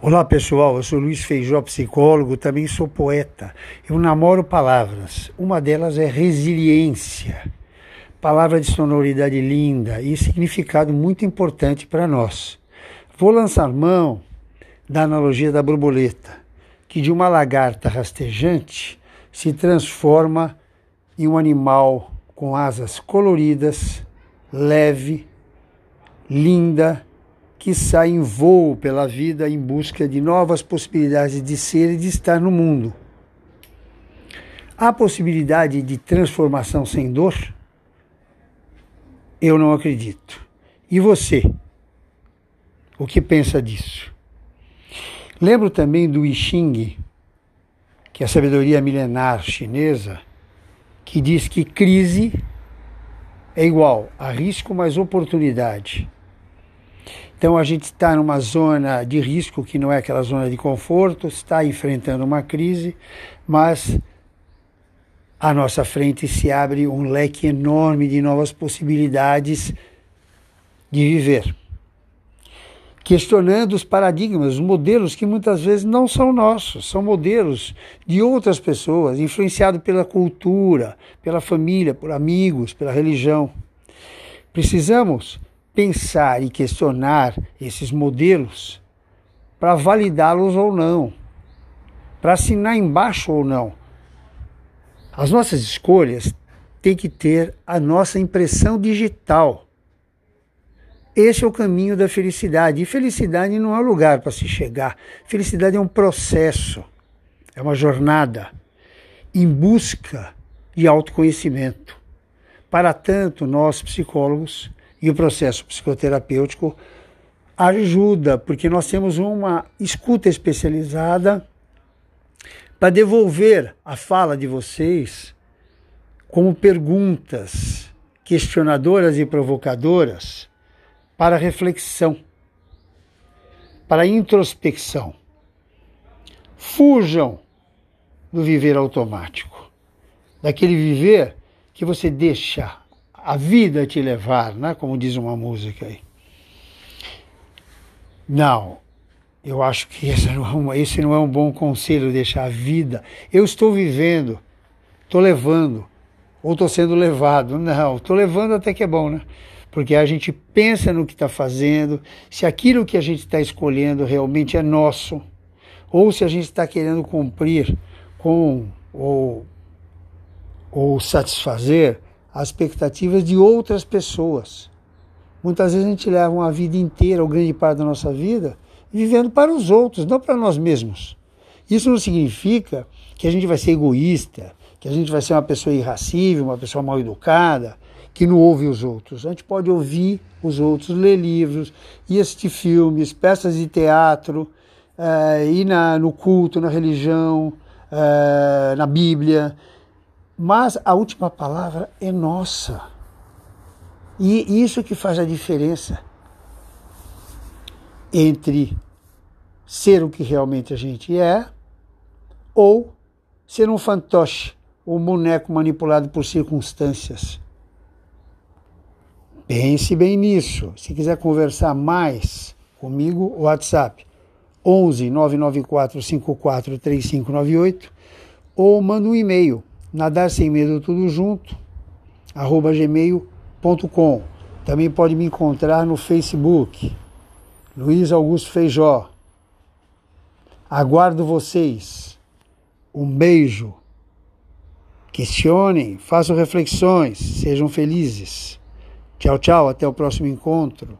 Olá pessoal, eu sou Luiz Feijó, psicólogo, também sou poeta. Eu namoro palavras. Uma delas é resiliência. Palavra de sonoridade linda e significado muito importante para nós. Vou lançar mão da analogia da borboleta, que de uma lagarta rastejante se transforma em um animal com asas coloridas, leve, linda que sai em voo pela vida em busca de novas possibilidades de ser e de estar no mundo. Há possibilidade de transformação sem dor? Eu não acredito. E você? O que pensa disso? Lembro também do I Ching, que é a sabedoria milenar chinesa, que diz que crise é igual a risco mais oportunidade. Então a gente está numa zona de risco que não é aquela zona de conforto, está enfrentando uma crise, mas à nossa frente se abre um leque enorme de novas possibilidades de viver. Questionando os paradigmas, os modelos que muitas vezes não são nossos, são modelos de outras pessoas, influenciados pela cultura, pela família, por amigos, pela religião. Precisamos pensar e questionar esses modelos para validá-los ou não, para assinar embaixo ou não. As nossas escolhas têm que ter a nossa impressão digital. Esse é o caminho da felicidade. E felicidade não é um lugar para se chegar. Felicidade é um processo, é uma jornada em busca de autoconhecimento. Para tanto, nós psicólogos e o processo psicoterapêutico ajuda, porque nós temos uma escuta especializada para devolver a fala de vocês como perguntas questionadoras e provocadoras para reflexão, para introspecção. Fujam do viver automático, daquele viver que você deixa a vida te levar, né? como diz uma música aí. Não, eu acho que esse não, é um, esse não é um bom conselho, deixar a vida. Eu estou vivendo, estou levando, ou estou sendo levado. Não, estou levando até que é bom, né? Porque a gente pensa no que está fazendo, se aquilo que a gente está escolhendo realmente é nosso, ou se a gente está querendo cumprir com ou, ou satisfazer as expectativas de outras pessoas. Muitas vezes a gente leva uma vida inteira, ou grande parte da nossa vida, vivendo para os outros, não para nós mesmos. Isso não significa que a gente vai ser egoísta, que a gente vai ser uma pessoa irracível, uma pessoa mal educada, que não ouve os outros. A gente pode ouvir os outros, ler livros, ir assistir filmes, peças de teatro, uh, ir na, no culto, na religião, uh, na Bíblia, mas a última palavra é nossa. E isso que faz a diferença entre ser o que realmente a gente é ou ser um fantoche, um boneco manipulado por circunstâncias. Pense bem nisso. Se quiser conversar mais comigo, WhatsApp 11 994 54 3598 ou manda um e-mail nadar sem medo tudo junto, arroba gmail.com. Também pode me encontrar no Facebook, Luiz Augusto Feijó. Aguardo vocês. Um beijo. Questionem, façam reflexões, sejam felizes. Tchau, tchau, até o próximo encontro.